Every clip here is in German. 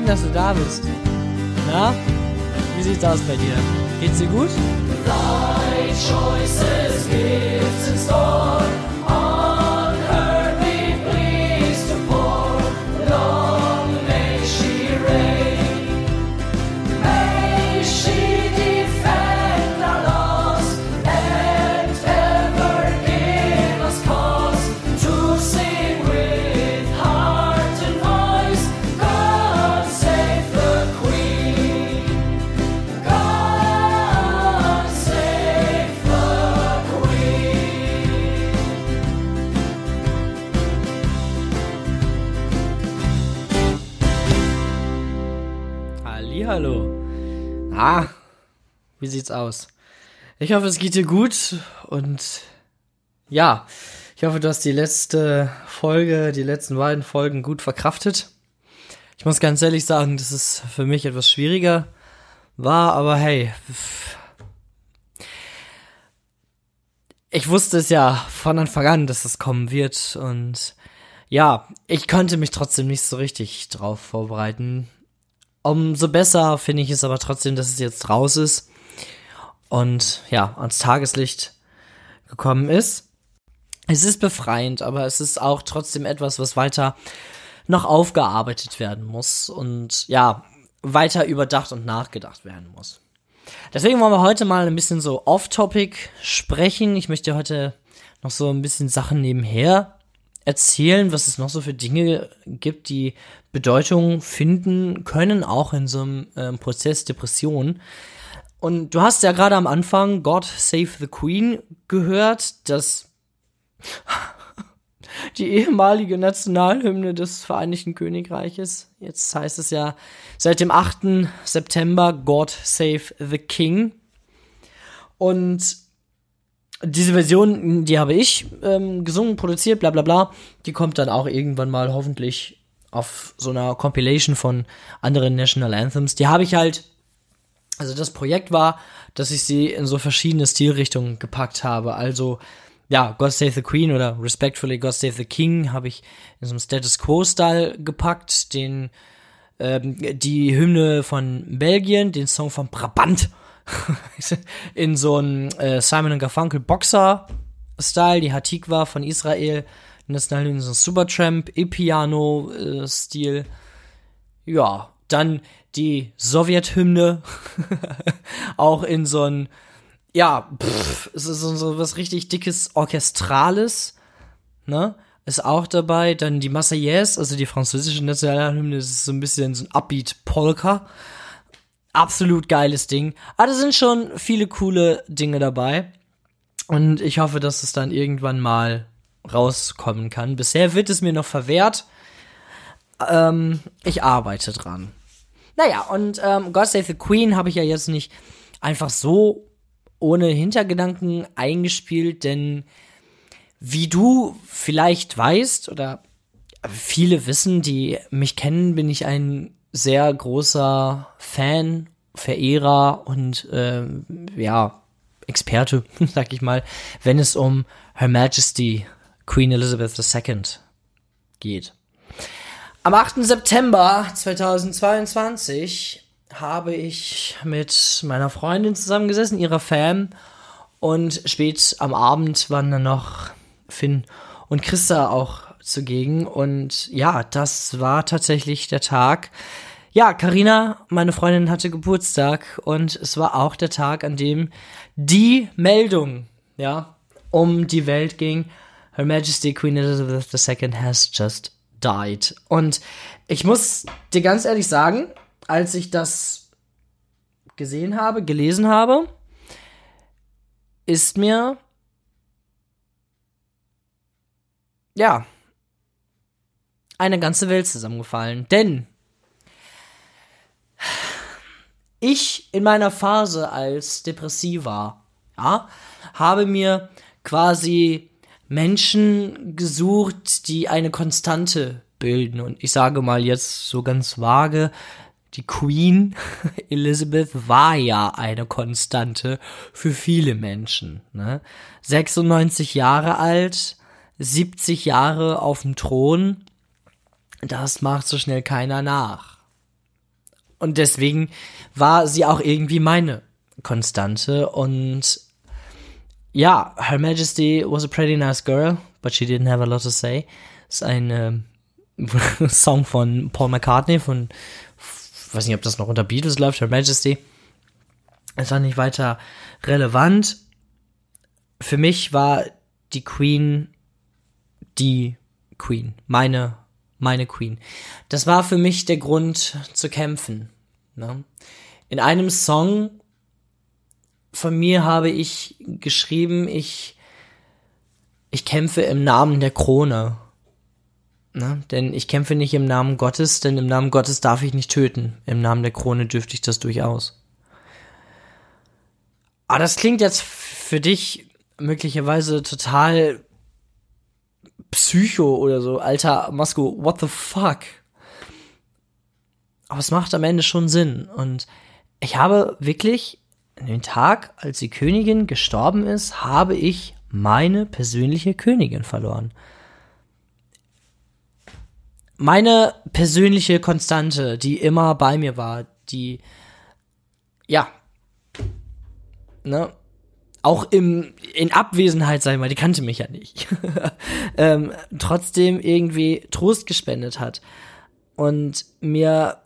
Schön, dass du da bist. Na, wie sieht's aus bei dir? Geht's dir gut? Thy choices gifts in store. Ah, wie sieht's aus? Ich hoffe, es geht dir gut und ja, ich hoffe, du hast die letzte Folge, die letzten beiden Folgen gut verkraftet. Ich muss ganz ehrlich sagen, dass es für mich etwas schwieriger war, aber hey, ich wusste es ja von Anfang an, dass es kommen wird und ja, ich konnte mich trotzdem nicht so richtig drauf vorbereiten. Umso besser finde ich es aber trotzdem, dass es jetzt raus ist und ja, ans Tageslicht gekommen ist. Es ist befreiend, aber es ist auch trotzdem etwas, was weiter noch aufgearbeitet werden muss und ja, weiter überdacht und nachgedacht werden muss. Deswegen wollen wir heute mal ein bisschen so off-topic sprechen. Ich möchte heute noch so ein bisschen Sachen nebenher erzählen, was es noch so für Dinge gibt, die Bedeutung finden können, auch in so einem ähm, Prozess Depression. Und du hast ja gerade am Anfang God Save the Queen gehört, das die ehemalige Nationalhymne des Vereinigten Königreiches. Jetzt heißt es ja seit dem 8. September God Save the King. Und diese Version, die habe ich ähm, gesungen, produziert, bla bla bla. Die kommt dann auch irgendwann mal hoffentlich auf so einer Compilation von anderen National Anthems. Die habe ich halt, also das Projekt war, dass ich sie in so verschiedene Stilrichtungen gepackt habe. Also ja, God Save the Queen oder Respectfully God Save the King habe ich in so einem Status Quo-Style gepackt. Den, ähm, die Hymne von Belgien, den Song von Brabant in so einem äh, Simon Garfunkel Boxer-Style, die Hatikwa von Israel, in so Supertramp, E-Piano-Stil. Ja, dann die Sowjet-Hymne, auch in so ein ja, pff, ist so, so was richtig dickes Orchestrales, ne? Ist auch dabei. Dann die Marseillaise, also die französische Nationalhymne, das ist so ein bisschen so ein Upbeat-Polka. Absolut geiles Ding. Aber da sind schon viele coole Dinge dabei. Und ich hoffe, dass es dann irgendwann mal rauskommen kann. Bisher wird es mir noch verwehrt. Ähm, ich arbeite dran. Naja, und ähm, God Save the Queen habe ich ja jetzt nicht einfach so ohne Hintergedanken eingespielt, denn wie du vielleicht weißt oder viele wissen, die mich kennen, bin ich ein sehr großer Fan, Verehrer und ähm, ja Experte, sag ich mal, wenn es um Her Majesty Queen Elizabeth II geht. Am 8. September 2022 habe ich mit meiner Freundin zusammengesessen, ihrer Fan. Und spät am Abend waren dann noch Finn und Christa auch zugegen. Und ja, das war tatsächlich der Tag. Ja, Karina, meine Freundin, hatte Geburtstag und es war auch der Tag, an dem die Meldung, ja, um die Welt ging. Her Majesty Queen Elizabeth II has just died. Und ich muss dir ganz ehrlich sagen, als ich das gesehen habe, gelesen habe, ist mir ja eine ganze Welt zusammengefallen. Denn ich in meiner Phase als Depressiva, ja, habe mir quasi Menschen gesucht, die eine Konstante bilden. Und ich sage mal jetzt so ganz vage, die Queen Elizabeth war ja eine Konstante für viele Menschen. Ne? 96 Jahre alt, 70 Jahre auf dem Thron. das macht so schnell keiner nach. Und deswegen war sie auch irgendwie meine Konstante und ja, Her Majesty was a pretty nice girl, but she didn't have a lot to say. ist ein Song von Paul McCartney von, weiß nicht, ob das noch unter Beatles läuft, Her Majesty. Es war nicht weiter relevant. Für mich war die Queen die Queen, meine, meine Queen. Das war für mich der Grund zu kämpfen. Ne? In einem Song von mir habe ich geschrieben, ich, ich kämpfe im Namen der Krone. Ne? Denn ich kämpfe nicht im Namen Gottes, denn im Namen Gottes darf ich nicht töten. Im Namen der Krone dürfte ich das durchaus. Aber das klingt jetzt für dich möglicherweise total Psycho oder so. Alter, Masko, what the fuck? Aber es macht am Ende schon Sinn. Und ich habe wirklich an dem Tag, als die Königin gestorben ist, habe ich meine persönliche Königin verloren. Meine persönliche Konstante, die immer bei mir war, die, ja, ne, auch im, in Abwesenheit, ich mal, die kannte mich ja nicht, ähm, trotzdem irgendwie Trost gespendet hat und mir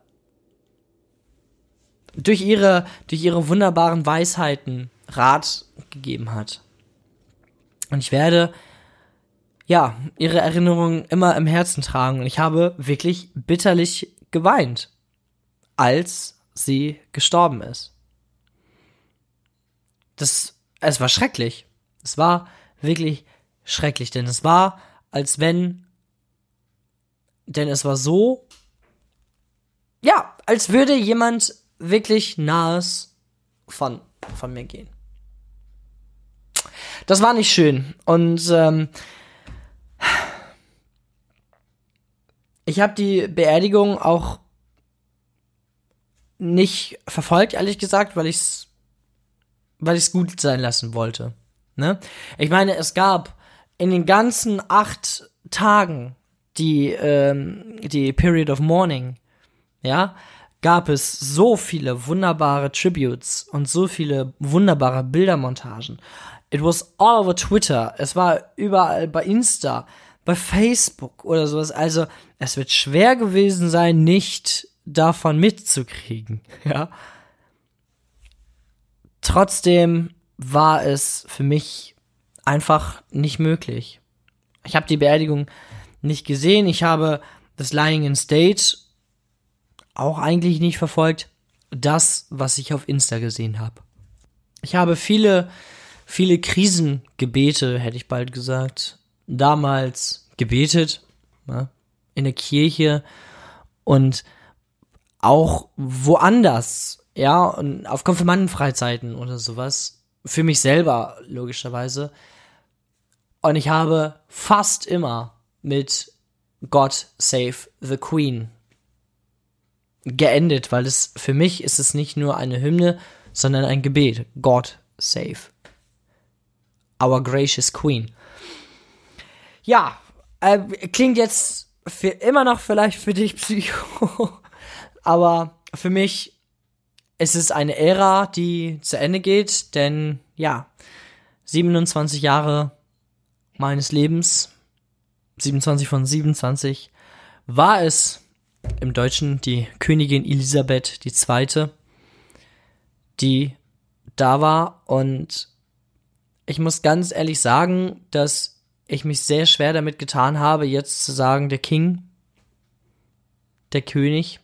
durch ihre, durch ihre wunderbaren Weisheiten Rat gegeben hat. Und ich werde, ja, ihre Erinnerungen immer im Herzen tragen. Und ich habe wirklich bitterlich geweint, als sie gestorben ist. Das, es war schrecklich. Es war wirklich schrecklich, denn es war, als wenn, denn es war so, ja, als würde jemand wirklich nahes von, von mir gehen. Das war nicht schön. Und ähm, ich habe die Beerdigung auch nicht verfolgt, ehrlich gesagt, weil ich's, weil ich's gut sein lassen wollte. Ne? Ich meine, es gab in den ganzen acht Tagen die ähm, die Period of Mourning, ja, gab es so viele wunderbare Tributes und so viele wunderbare Bildermontagen. It was all over Twitter, es war überall bei Insta, bei Facebook oder sowas. Also es wird schwer gewesen sein, nicht davon mitzukriegen, ja. Trotzdem war es für mich einfach nicht möglich. Ich habe die Beerdigung nicht gesehen. Ich habe das Lying in State auch eigentlich nicht verfolgt. Das, was ich auf Insta gesehen habe. Ich habe viele, viele Krisengebete, hätte ich bald gesagt, damals gebetet, ne, in der Kirche und auch woanders, ja, und auf Konfirmandenfreizeiten oder sowas, für mich selber, logischerweise. Und ich habe fast immer mit God Save the Queen geendet, weil es für mich ist es nicht nur eine Hymne, sondern ein Gebet. God save our gracious Queen. Ja, äh, klingt jetzt für immer noch vielleicht für dich Psycho, aber für mich ist es eine Ära, die zu Ende geht, denn ja, 27 Jahre meines Lebens, 27 von 27, war es im Deutschen die Königin Elisabeth II., die da war. Und ich muss ganz ehrlich sagen, dass ich mich sehr schwer damit getan habe, jetzt zu sagen, der King, der König.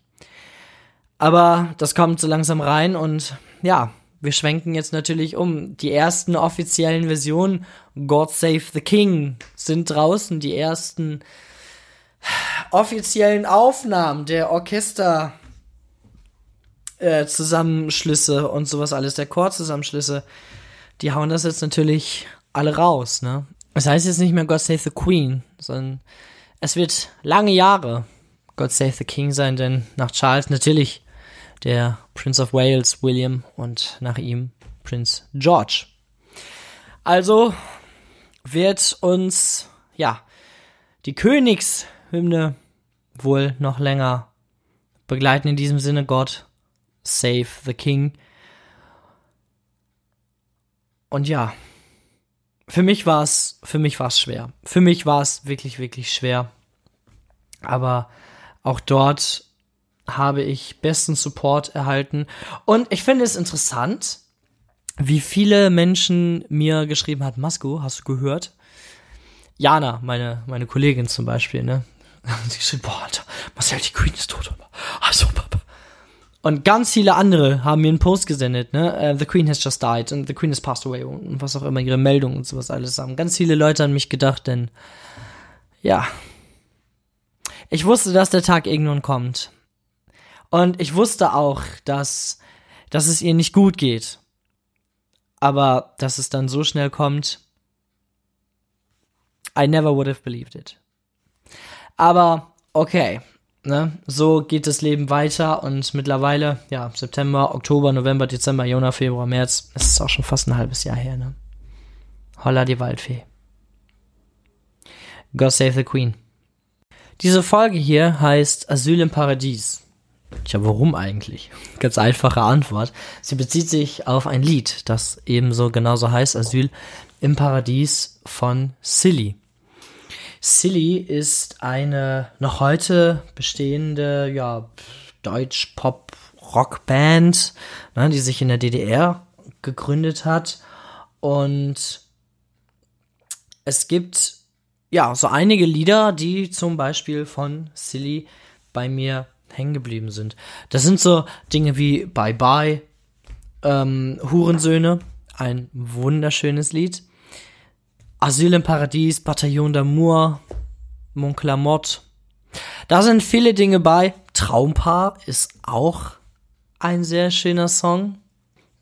Aber das kommt so langsam rein und ja, wir schwenken jetzt natürlich um. Die ersten offiziellen Versionen, God Save the King, sind draußen. Die ersten offiziellen Aufnahmen der Orchester äh, Zusammenschlüsse und sowas alles, der Chorzusammenschlüsse, die hauen das jetzt natürlich alle raus, ne? Es heißt jetzt nicht mehr God Save the Queen, sondern es wird lange Jahre God Save the King sein, denn nach Charles natürlich der Prince of Wales, William und nach ihm Prince George. Also wird uns, ja, die Königshymne wohl noch länger begleiten. In diesem Sinne, God save the King. Und ja, für mich war es, für mich war es schwer. Für mich war es wirklich, wirklich schwer. Aber auch dort habe ich besten Support erhalten. Und ich finde es interessant, wie viele Menschen mir geschrieben hat, Masko, hast du gehört? Jana, meine, meine Kollegin zum Beispiel, ne? Sie geschrieben, boah, Alter, Marcel, die Queen ist tot. Also. Und ganz viele andere haben mir einen Post gesendet, ne? Uh, the Queen has just died and the Queen has passed away und was auch immer, ihre Meldungen und sowas alles haben. Ganz viele Leute an mich gedacht, denn ja. Ich wusste, dass der Tag irgendwann kommt. Und ich wusste auch, dass, dass es ihr nicht gut geht. Aber dass es dann so schnell kommt, I never would have believed it. Aber okay, ne, so geht das Leben weiter und mittlerweile, ja, September, Oktober, November, Dezember, Januar, Februar, März, es ist auch schon fast ein halbes Jahr her, ne? Holla die Waldfee. God save the Queen. Diese Folge hier heißt Asyl im Paradies. Tja, warum eigentlich? Ganz einfache Antwort. Sie bezieht sich auf ein Lied, das ebenso genauso heißt Asyl im Paradies von Silly. Silly ist eine noch heute bestehende, ja, Deutsch-Pop-Rock-Band, ne, die sich in der DDR gegründet hat. Und es gibt, ja, so einige Lieder, die zum Beispiel von Silly bei mir hängen geblieben sind. Das sind so Dinge wie Bye Bye, ähm, Hurensöhne, ein wunderschönes Lied. Asyl im Paradies, Bataillon d'Amour, Mon Clamotte. Da sind viele Dinge bei. Traumpaar ist auch ein sehr schöner Song.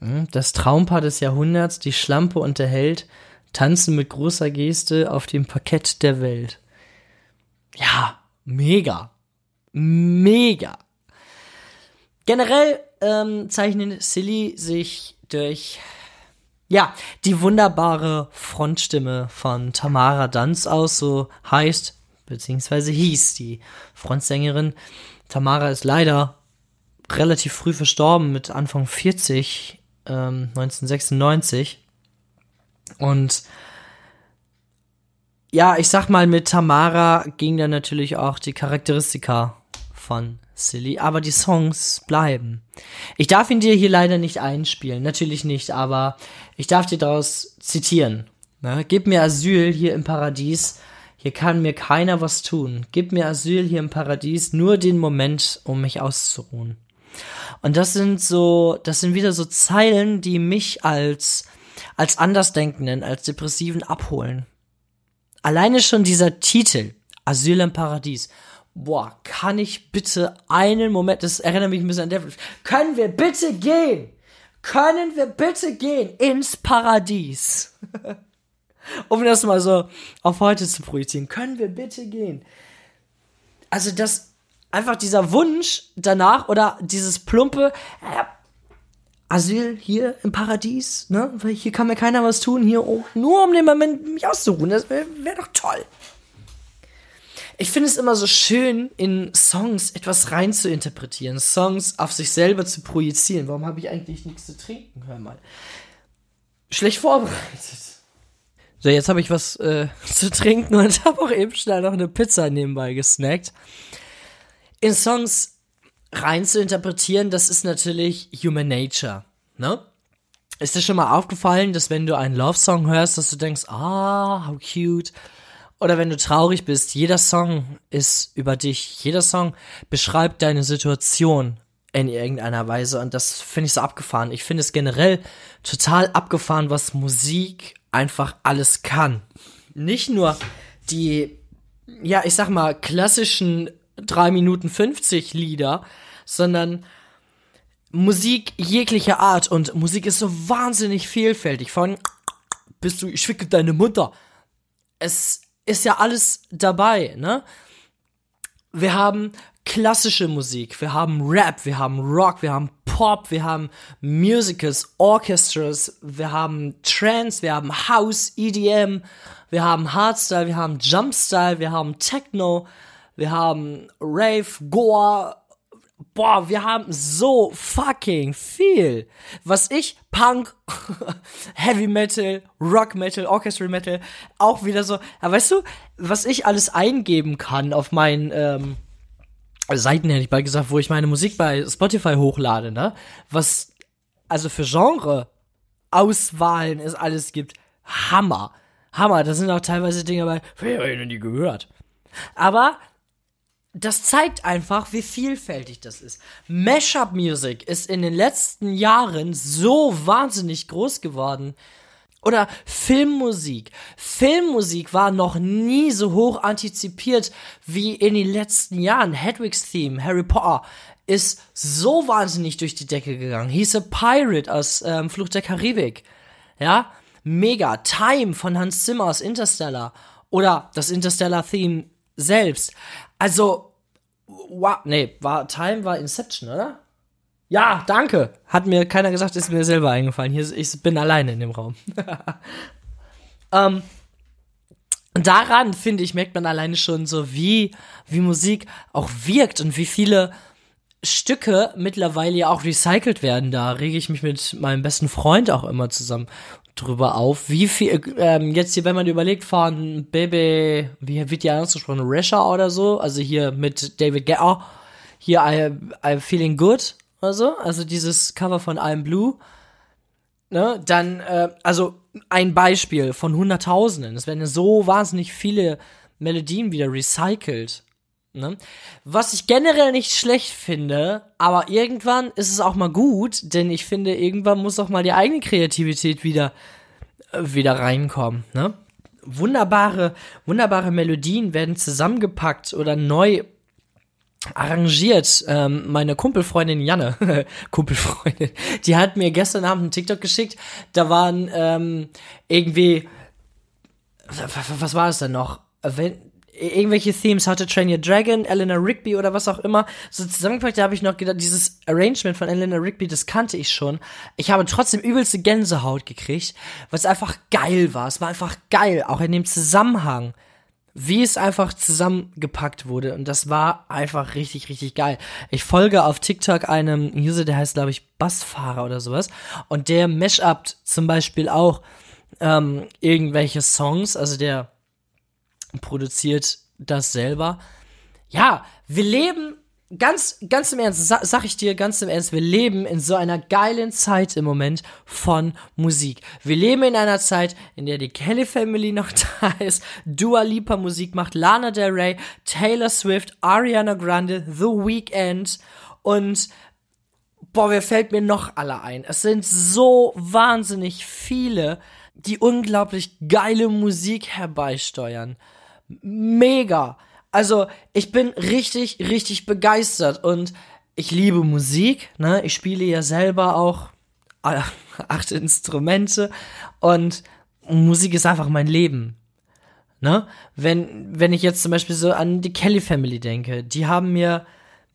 Hm, Das Traumpaar des Jahrhunderts, die Schlampe und der Held, tanzen mit großer Geste auf dem Parkett der Welt. Ja, mega. Mega. Generell ähm, zeichnet Silly sich durch ja, die wunderbare Frontstimme von Tamara Danz aus, so heißt, beziehungsweise hieß die Frontsängerin. Tamara ist leider relativ früh verstorben, mit Anfang 40, ähm, 1996. Und ja, ich sag mal, mit Tamara ging dann natürlich auch die Charakteristika von Silly, aber die Songs bleiben. Ich darf ihn dir hier leider nicht einspielen, natürlich nicht, aber ich darf dir daraus zitieren. Ne? Gib mir Asyl hier im Paradies, hier kann mir keiner was tun. Gib mir Asyl hier im Paradies, nur den Moment, um mich auszuruhen. Und das sind so, das sind wieder so Zeilen, die mich als, als Andersdenkenden, als Depressiven abholen. Alleine schon dieser Titel, Asyl im Paradies. Boah, kann ich bitte einen Moment, das erinnert mich ein bisschen an Devil. Können wir bitte gehen? Können wir bitte gehen ins Paradies? um das mal so auf heute zu projizieren. Können wir bitte gehen? Also das, einfach dieser Wunsch danach oder dieses plumpe, äh, Asyl hier im Paradies, ne? Weil hier kann mir keiner was tun, hier oh, nur um den Moment mich auszuruhen. Das wäre wär doch toll. Ich finde es immer so schön, in Songs etwas rein zu interpretieren, Songs auf sich selber zu projizieren. Warum habe ich eigentlich nichts zu trinken? Hör mal. Schlecht vorbereitet. So, jetzt habe ich was äh, zu trinken und habe auch eben schnell noch eine Pizza nebenbei gesnackt. In Songs rein zu interpretieren, das ist natürlich Human Nature, ne? Ist dir schon mal aufgefallen, dass wenn du einen Love-Song hörst, dass du denkst, ah, how cute. Oder wenn du traurig bist, jeder Song ist über dich. Jeder Song beschreibt deine Situation in irgendeiner Weise. Und das finde ich so abgefahren. Ich finde es generell total abgefahren, was Musik einfach alles kann. Nicht nur die, ja, ich sag mal, klassischen 3 Minuten 50 Lieder, sondern Musik jeglicher Art. Und Musik ist so wahnsinnig vielfältig. Von bist du, ich schicke deine Mutter. Es ist ja alles dabei, ne? Wir haben klassische Musik, wir haben Rap, wir haben Rock, wir haben Pop, wir haben Musicals, Orchestras, wir haben Trance, wir haben House, EDM, wir haben Hardstyle, wir haben Jumpstyle, wir haben Techno, wir haben Rave, Gore, boah, wir haben so fucking viel. Was ich Punk, Heavy Metal, Rock Metal, Orchestral Metal, auch wieder so, aber weißt du, was ich alles eingeben kann auf meinen ähm, Seiten, hätte ich bald gesagt, wo ich meine Musik bei Spotify hochlade, ne? Was also für Genre Auswahlen es alles gibt. Hammer. Hammer. Da sind auch teilweise Dinge bei, wer hätte die gehört? Aber das zeigt einfach, wie vielfältig das ist. Mashup Music ist in den letzten Jahren so wahnsinnig groß geworden. Oder Filmmusik. Filmmusik war noch nie so hoch antizipiert wie in den letzten Jahren. Hedwig's Theme, Harry Potter, ist so wahnsinnig durch die Decke gegangen. He's a Pirate aus ähm, Fluch der Karibik. Ja, mega. Time von Hans Zimmer aus Interstellar. Oder das Interstellar-Theme selbst. Also, wow, nee, war, Time war Inception, oder? Ja, danke. Hat mir keiner gesagt, ist mir selber eingefallen. Hier, ich bin alleine in dem Raum. ähm, daran, finde ich, merkt man alleine schon so, wie, wie Musik auch wirkt und wie viele Stücke mittlerweile ja auch recycelt werden. Da rege ich mich mit meinem besten Freund auch immer zusammen drüber auf, wie viel, ähm, jetzt hier, wenn man überlegt, von Baby, wie wird die ausgesprochen, Resha oder so, also hier mit David Guetta, hier I, I'm Feeling Good oder so, also dieses Cover von I'm Blue, ne, dann, äh, also ein Beispiel von Hunderttausenden, es werden ja so wahnsinnig viele Melodien wieder recycelt, ne, was ich generell nicht schlecht finde, aber irgendwann ist es auch mal gut, denn ich finde, irgendwann muss auch mal die eigene Kreativität wieder, äh, wieder reinkommen, ne. Wunderbare, wunderbare Melodien werden zusammengepackt oder neu arrangiert. Ähm, meine Kumpelfreundin Janne, Kumpelfreundin, die hat mir gestern Abend einen TikTok geschickt. Da waren ähm, irgendwie, was, war es denn noch? Wenn, irgendwelche Themes hatte Train Your Dragon, Eleanor Rigby oder was auch immer. So zusammengepackt, da habe ich noch gedacht, dieses Arrangement von Eleanor Rigby, das kannte ich schon. Ich habe trotzdem übelste Gänsehaut gekriegt, es einfach geil war. Es war einfach geil, auch in dem Zusammenhang wie es einfach zusammengepackt wurde. Und das war einfach richtig, richtig geil. Ich folge auf TikTok einem User, der heißt, glaube ich, Bassfahrer oder sowas. Und der mashupt zum Beispiel auch ähm, irgendwelche Songs. Also der produziert das selber. Ja, wir leben ganz, ganz im Ernst, sa sag ich dir ganz im Ernst, wir leben in so einer geilen Zeit im Moment von Musik. Wir leben in einer Zeit, in der die Kelly Family noch da ist, Dua Lipa Musik macht, Lana Del Rey, Taylor Swift, Ariana Grande, The Weeknd und boah, wer fällt mir noch alle ein? Es sind so wahnsinnig viele, die unglaublich geile Musik herbeisteuern. Mega. Also, ich bin richtig, richtig begeistert und ich liebe Musik, ne? Ich spiele ja selber auch acht Instrumente und Musik ist einfach mein Leben. Ne? Wenn, wenn ich jetzt zum Beispiel so an die Kelly Family denke, die haben mir,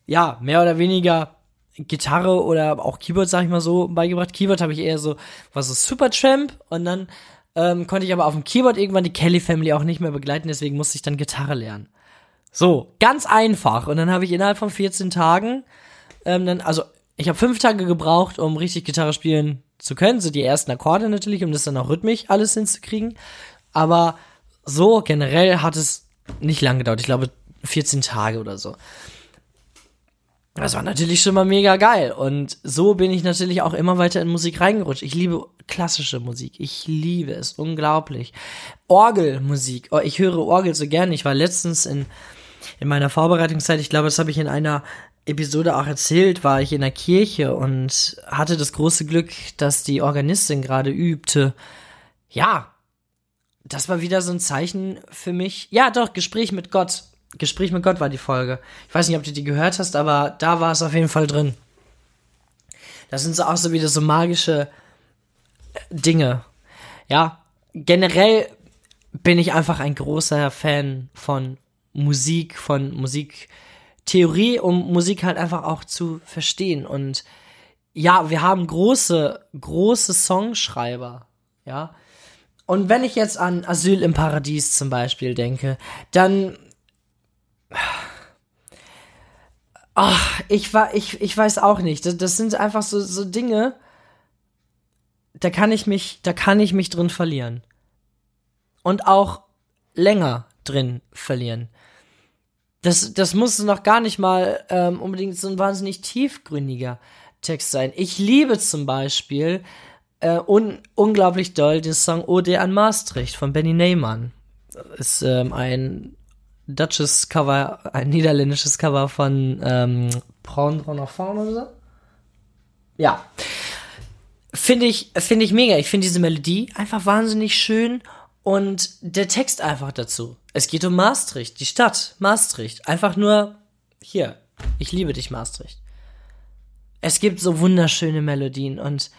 ja, mehr oder weniger Gitarre oder auch Keyboard, sag ich mal so, beigebracht. Keyboard habe ich eher so, war so Supertramp und dann ähm, konnte ich aber auf dem Keyboard irgendwann die Kelly Family auch nicht mehr begleiten, deswegen musste ich dann Gitarre lernen. So, ganz einfach. Und dann habe ich innerhalb von 14 Tagen, ähm, dann, also ich habe fünf Tage gebraucht, um richtig Gitarre spielen zu können. So die ersten Akkorde natürlich, um das dann auch rhythmisch alles hinzukriegen. Aber so generell hat es nicht lang gedauert. Ich glaube 14 Tage oder so. Das war natürlich schon mal mega geil. Und so bin ich natürlich auch immer weiter in Musik reingerutscht. Ich liebe klassische Musik. Ich liebe es. Unglaublich. Orgelmusik. Oh, ich höre Orgel so gerne. Ich war letztens in, in meiner Vorbereitungszeit, ich glaube, das habe ich in einer Episode auch erzählt, war ich in der Kirche und hatte das große Glück, dass die Organistin gerade übte. Ja, das war wieder so ein Zeichen für mich. Ja, doch, Gespräch mit Gott. Gespräch mit Gott war die Folge. Ich weiß nicht, ob du die gehört hast, aber da war es auf jeden Fall drin. Das sind so auch so wieder so magische äh, Dinge. Ja, generell bin ich einfach ein großer Fan von Musik, von Musiktheorie, um Musik halt einfach auch zu verstehen. Und ja, wir haben große, große Songschreiber, ja. Und wenn ich jetzt an Asyl im Paradies zum Beispiel denke, dann Ach, ich ich, ich weiß auch nicht. Das, das sind einfach so, so Dinge, da kann ich mich, da kann ich mich drin verlieren. Und auch länger drin verlieren. Das, das muss noch gar nicht mal ähm, unbedingt so ein wahnsinnig tiefgründiger Text sein. Ich liebe zum Beispiel äh, un unglaublich doll den Song Ode an Maastricht von Benny Neyman. Ist ähm, ein Dutches Cover, ein niederländisches Cover von ähm, Prendre Enfant oder so. Ja. Finde ich, finde ich mega. Ich finde diese Melodie einfach wahnsinnig schön und der Text einfach dazu. Es geht um Maastricht, die Stadt Maastricht. Einfach nur, hier, ich liebe dich, Maastricht. Es gibt so wunderschöne Melodien und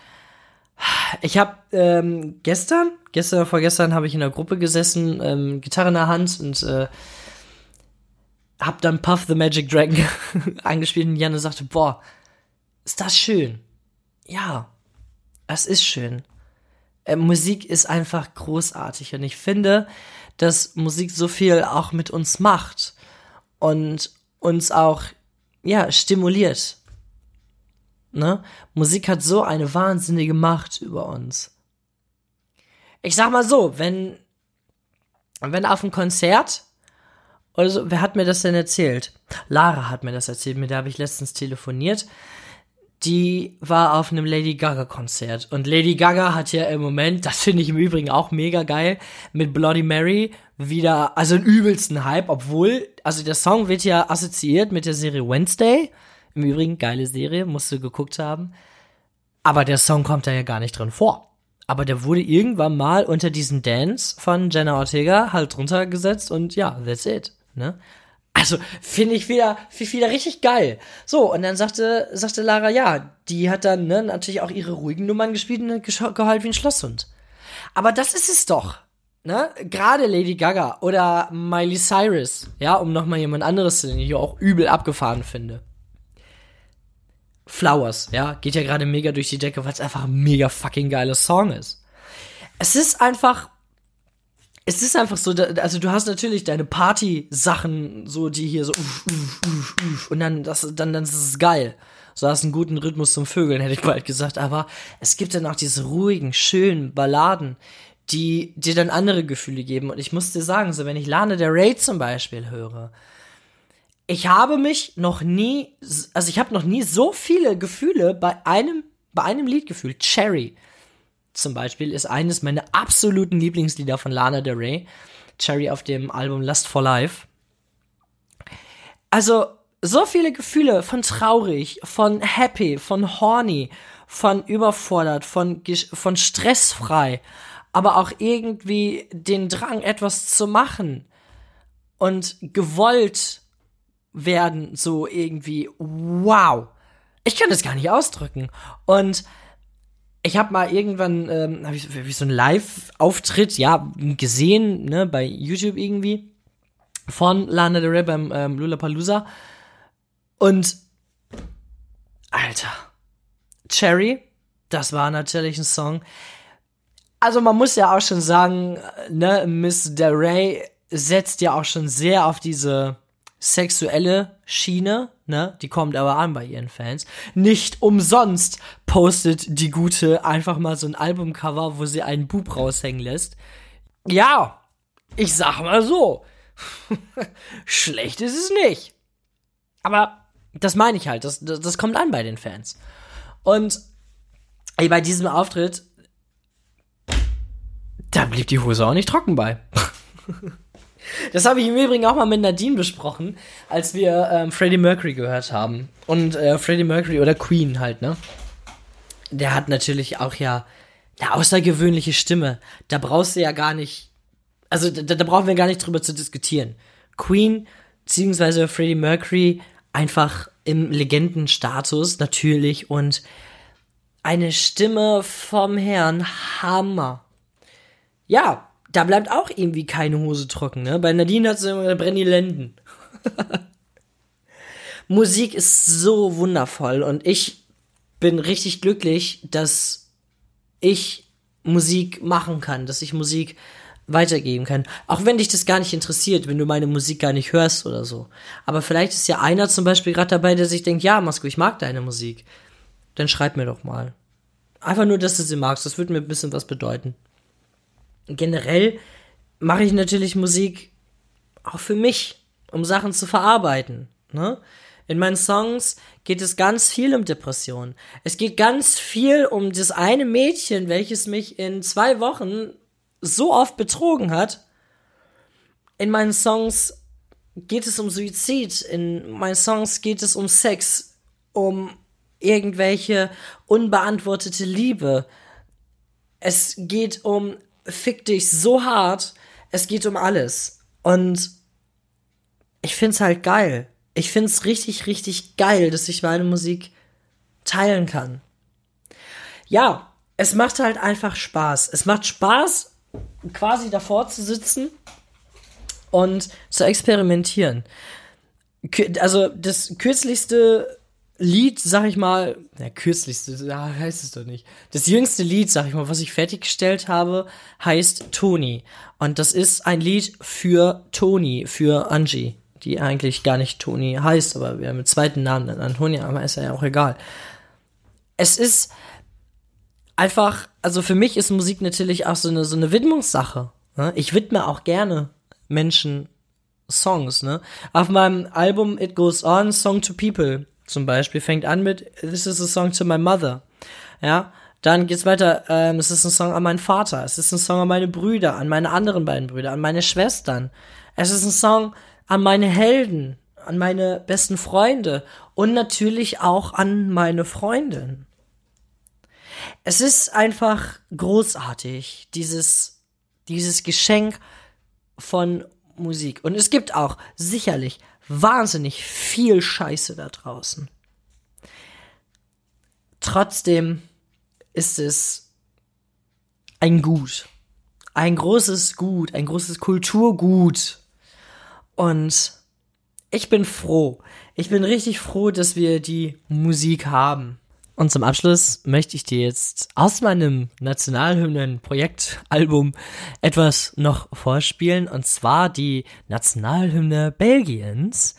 ich habe ähm, gestern, gestern oder vorgestern habe ich in der Gruppe gesessen, ähm, Gitarre in der Hand und äh, hab dann Puff the Magic Dragon angespielt und Janne sagte, boah, ist das schön. Ja, es ist schön. Äh, Musik ist einfach großartig und ich finde, dass Musik so viel auch mit uns macht und uns auch, ja, stimuliert. Ne? Musik hat so eine wahnsinnige Macht über uns. Ich sag mal so, wenn, wenn auf einem Konzert, oder so, wer hat mir das denn erzählt? Lara hat mir das erzählt, mit der habe ich letztens telefoniert. Die war auf einem Lady Gaga Konzert und Lady Gaga hat ja im Moment, das finde ich im Übrigen auch mega geil, mit Bloody Mary wieder, also einen übelsten Hype, obwohl, also der Song wird ja assoziiert mit der Serie Wednesday. Im Übrigen, geile Serie, musst du geguckt haben. Aber der Song kommt da ja gar nicht drin vor. Aber der wurde irgendwann mal unter diesen Dance von Jenna Ortega halt drunter gesetzt und ja, that's it. Ne? Also finde ich wieder, find wieder richtig geil. So, und dann sagte, sagte Lara, ja, die hat dann ne, natürlich auch ihre ruhigen Nummern gespielt und geheult wie ein Schlosshund. Aber das ist es doch. Ne? Gerade Lady Gaga oder Miley Cyrus, ja, um nochmal jemand anderes zu nennen, die ich auch übel abgefahren finde. Flowers, ja, geht ja gerade mega durch die Decke, weil es einfach ein mega fucking geiler Song ist. Es ist einfach, es ist einfach so, also du hast natürlich deine Party-Sachen, so die hier so uff, uff, uff, uff, und dann das, dann dann ist es geil. So hast einen guten Rhythmus zum Vögeln, hätte ich bald gesagt. Aber es gibt dann auch diese ruhigen, schönen Balladen, die dir dann andere Gefühle geben. Und ich muss dir sagen, so wenn ich Lana der Ray zum Beispiel höre, ich habe mich noch nie, also ich habe noch nie so viele Gefühle bei einem, bei einem Lied gefühlt. Cherry zum Beispiel ist eines meiner absoluten Lieblingslieder von Lana Del Rey. Cherry auf dem Album Lust for Life. Also so viele Gefühle von traurig, von happy, von horny, von überfordert, von, von stressfrei, aber auch irgendwie den Drang, etwas zu machen und gewollt werden, so irgendwie, wow. Ich kann das gar nicht ausdrücken. Und ich habe mal irgendwann, ähm, habe ich, hab ich so einen Live-Auftritt, ja, gesehen, ne, bei YouTube irgendwie, von Lana Del Rey beim ähm, Lollapalooza. Und, Alter, Cherry, das war natürlich ein Song. Also man muss ja auch schon sagen, ne, Miss Del Rey setzt ja auch schon sehr auf diese sexuelle Schiene, ne? Die kommt aber an bei ihren Fans. Nicht umsonst postet die Gute einfach mal so ein Albumcover, wo sie einen Bub raushängen lässt. Ja, ich sag mal so. Schlecht ist es nicht. Aber das meine ich halt, das, das, das kommt an bei den Fans. Und ey, bei diesem Auftritt, da blieb die Hose auch nicht trocken bei. Das habe ich im Übrigen auch mal mit Nadine besprochen, als wir ähm, Freddie Mercury gehört haben. Und äh, Freddie Mercury oder Queen halt, ne? Der hat natürlich auch ja eine außergewöhnliche Stimme. Da brauchst du ja gar nicht, also da, da brauchen wir gar nicht drüber zu diskutieren. Queen beziehungsweise Freddie Mercury einfach im Legendenstatus natürlich und eine Stimme vom Herrn Hammer. Ja, da bleibt auch irgendwie keine Hose trocken, ne? Bei Nadine hat sie immer, da brennen die Lenden. Musik ist so wundervoll und ich bin richtig glücklich, dass ich Musik machen kann, dass ich Musik weitergeben kann. Auch wenn dich das gar nicht interessiert, wenn du meine Musik gar nicht hörst oder so. Aber vielleicht ist ja einer zum Beispiel gerade dabei, der sich denkt, ja, Masko, ich mag deine Musik. Dann schreib mir doch mal. Einfach nur, dass du sie magst. Das würde mir ein bisschen was bedeuten. Generell mache ich natürlich Musik auch für mich, um Sachen zu verarbeiten. Ne? In meinen Songs geht es ganz viel um Depressionen. Es geht ganz viel um das eine Mädchen, welches mich in zwei Wochen so oft betrogen hat. In meinen Songs geht es um Suizid. In meinen Songs geht es um Sex, um irgendwelche unbeantwortete Liebe. Es geht um Fick dich so hart. Es geht um alles. Und ich find's halt geil. Ich find's richtig, richtig geil, dass ich meine Musik teilen kann. Ja, es macht halt einfach Spaß. Es macht Spaß, quasi davor zu sitzen und zu experimentieren. Also das kürzlichste Lied, sag ich mal, ja, kürzlichste, ja, heißt es doch nicht. Das jüngste Lied, sag ich mal, was ich fertiggestellt habe, heißt Toni. Und das ist ein Lied für Toni, für Angie, die eigentlich gar nicht Toni heißt, aber wir haben mit zweiten Namen dann Antonia, aber ist ja auch egal. Es ist einfach, also für mich ist Musik natürlich auch so eine, so eine Widmungssache. Ne? Ich widme auch gerne Menschen Songs, ne? Auf meinem Album It Goes On, Song to People zum Beispiel, fängt an mit This is a song to my mother. Ja, dann geht's weiter, ähm, es ist ein Song an meinen Vater, es ist ein Song an meine Brüder, an meine anderen beiden Brüder, an meine Schwestern. Es ist ein Song an meine Helden, an meine besten Freunde und natürlich auch an meine Freundin. Es ist einfach großartig, dieses, dieses Geschenk von Musik. Und es gibt auch sicherlich wahnsinnig viel Scheiße da draußen. Trotzdem ist es ein Gut. Ein großes Gut, ein großes Kulturgut. Und ich bin froh. Ich bin richtig froh, dass wir die Musik haben. Und zum Abschluss möchte ich dir jetzt aus meinem Nationalhymnen-Projektalbum etwas noch vorspielen, und zwar die Nationalhymne Belgiens,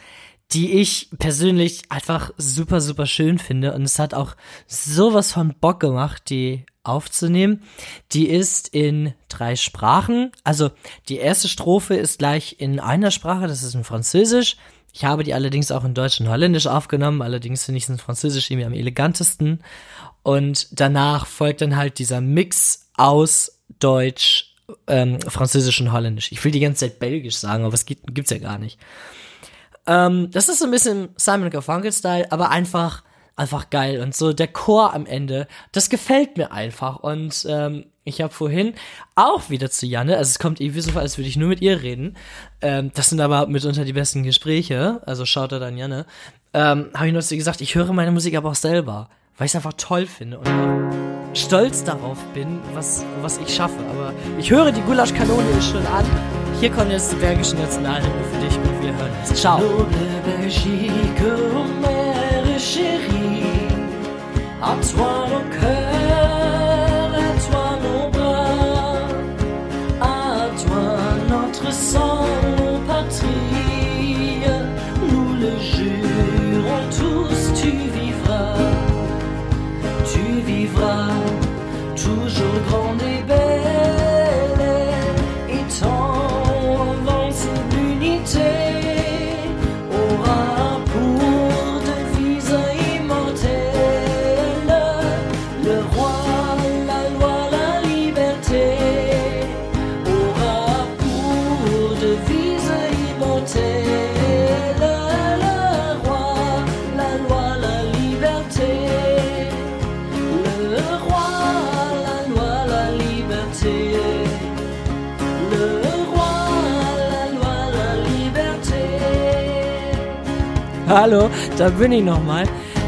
die ich persönlich einfach super, super schön finde. Und es hat auch sowas von Bock gemacht, die aufzunehmen. Die ist in drei Sprachen. Also die erste Strophe ist gleich in einer Sprache, das ist in Französisch. Ich habe die allerdings auch in Deutsch und Holländisch aufgenommen, allerdings finde ich es in Französisch irgendwie am elegantesten. Und danach folgt dann halt dieser Mix aus Deutsch, ähm, Französisch und Holländisch. Ich will die ganze Zeit Belgisch sagen, aber es gibt, gibt's ja gar nicht. Ähm, das ist so ein bisschen Simon Garfunkel-Style, aber einfach, einfach geil. Und so der Chor am Ende, das gefällt mir einfach. Und ähm, ich habe vorhin auch wieder zu Janne, also es kommt irgendwie so vor, als würde ich nur mit ihr reden. Ähm, das sind aber mitunter die besten Gespräche, also schaut da dann Janne. Ähm, habe ich nur zu ihr gesagt, ich höre meine Musik aber auch selber, weil ich es einfach toll finde und auch stolz darauf bin, was, was ich schaffe. Aber ich höre die Gulaschkanone schon an. Hier kommt jetzt die belgische Nationalhymne für dich und wir hören es. Ciao. À toi nos cœurs, à toi nos bras, à toi notre sang, Hallo, da bin ich nochmal.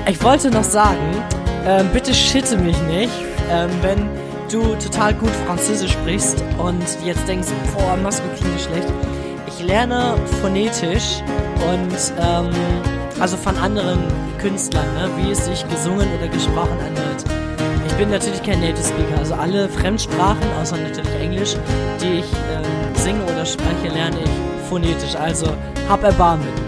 Ich wollte noch sagen, ähm, bitte schitte mich nicht, ähm, wenn du total gut Französisch sprichst und jetzt denkst, boah, Masko klingt schlecht. Ich lerne phonetisch und ähm, also von anderen Künstlern, ne, wie es sich gesungen oder gesprochen anhört. Ich bin natürlich kein Native Speaker. Also alle Fremdsprachen, außer natürlich Englisch, die ich ähm, singe oder spreche, lerne ich phonetisch. Also hab Erbarmen.